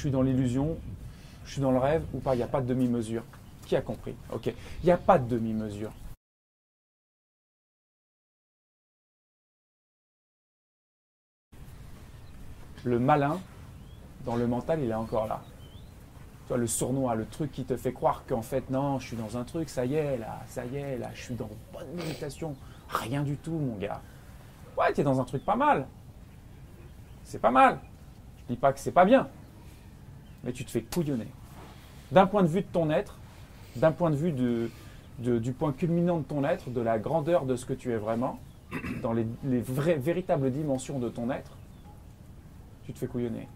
suis dans l'illusion, je suis dans le rêve ou pas. Il n'y a pas de demi-mesure. Qui a compris? Ok. Il n'y a pas de demi-mesure. Le malin, dans le mental, il est encore là. Toi, le sournois, le truc qui te fait croire qu'en fait, non, je suis dans un truc, ça y est, là, ça y est, là, je suis dans bonne méditation. Rien du tout, mon gars. Ouais, tu es dans un truc pas mal. C'est pas mal. Je dis pas que c'est pas bien. Mais tu te fais couillonner. D'un point de vue de ton être, d'un point de vue du point culminant de ton être, de la grandeur de ce que tu es vraiment, dans les, vraies, véritables dimensions de ton être, tu te fais couillonner.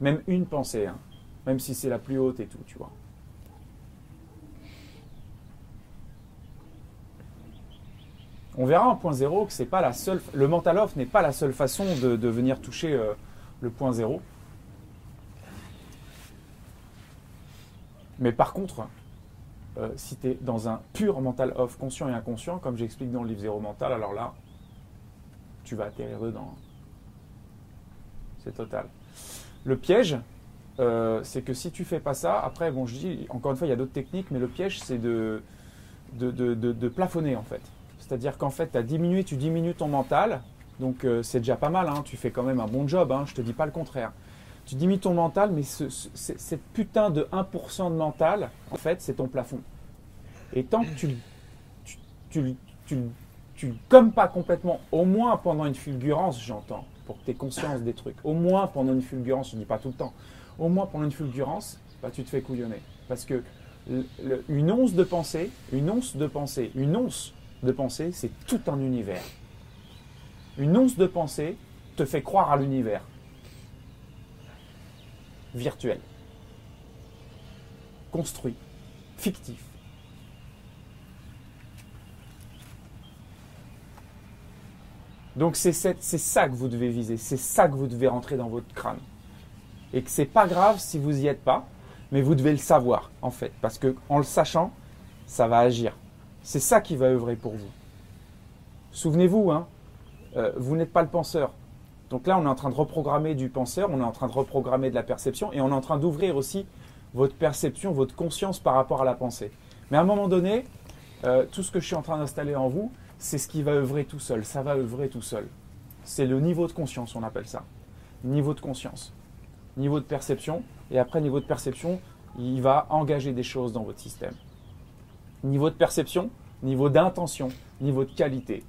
Même une pensée, hein. même si c'est la plus haute et tout, tu vois. On verra en point zéro que c'est pas la seule. Le mental off n'est pas la seule façon de, venir toucher euh, le point zéro. Mais par contre, euh, si tu es dans un pur mental off, conscient et inconscient, comme j'explique dans le livre Zéro Mental, alors là, tu vas atterrir dedans. C'est total. Le piège, euh, c'est que si tu fais pas ça, après, bon, je dis, encore une fois, il y a d'autres techniques, mais le piège, c'est de de, plafonner, en fait. C'est-à-dire qu'en fait, tu as diminué, tu diminues ton mental, donc euh, c'est déjà pas mal, hein, tu fais quand même un bon job, hein, je te dis pas le contraire. Tu diminues ton mental, mais cette putain de 1% de mental, en fait, c'est ton plafond. Et tant que tu, tu, tu, tu, comme pas complètement, au moins pendant une fulgurance, j'entends, pour que tu aies conscience des trucs, au moins pendant une fulgurance, je ne dis pas tout le temps, au moins pendant une fulgurance, bah, tu te fais couillonner. Parce que une once de pensée, une once de pensée, une once de pensée, c'est tout un univers. Une once de pensée te fait croire à l'univers virtuel, construit, fictif. Donc c'est ça que vous devez viser, c'est ça que vous devez rentrer dans votre crâne. Et que c'est pas grave si vous y êtes pas, mais vous devez le savoir en fait, parce que en le sachant, ça va agir. C'est ça qui va œuvrer pour vous. Souvenez-vous, hein, euh, vous n'êtes pas le penseur. Donc là, on est en train de reprogrammer du penseur, on est en train de reprogrammer de la perception, et on est en train d'ouvrir aussi votre perception, votre conscience par rapport à la pensée. Mais à un moment donné, euh, tout ce que je suis en train d'installer en vous, c'est ce qui va œuvrer tout seul. Ça va œuvrer tout seul. C'est le niveau de conscience, on appelle ça. Niveau de conscience. Niveau de perception. Et après, niveau de perception, il va engager des choses dans votre système. Niveau de perception, niveau d'intention, niveau de qualité.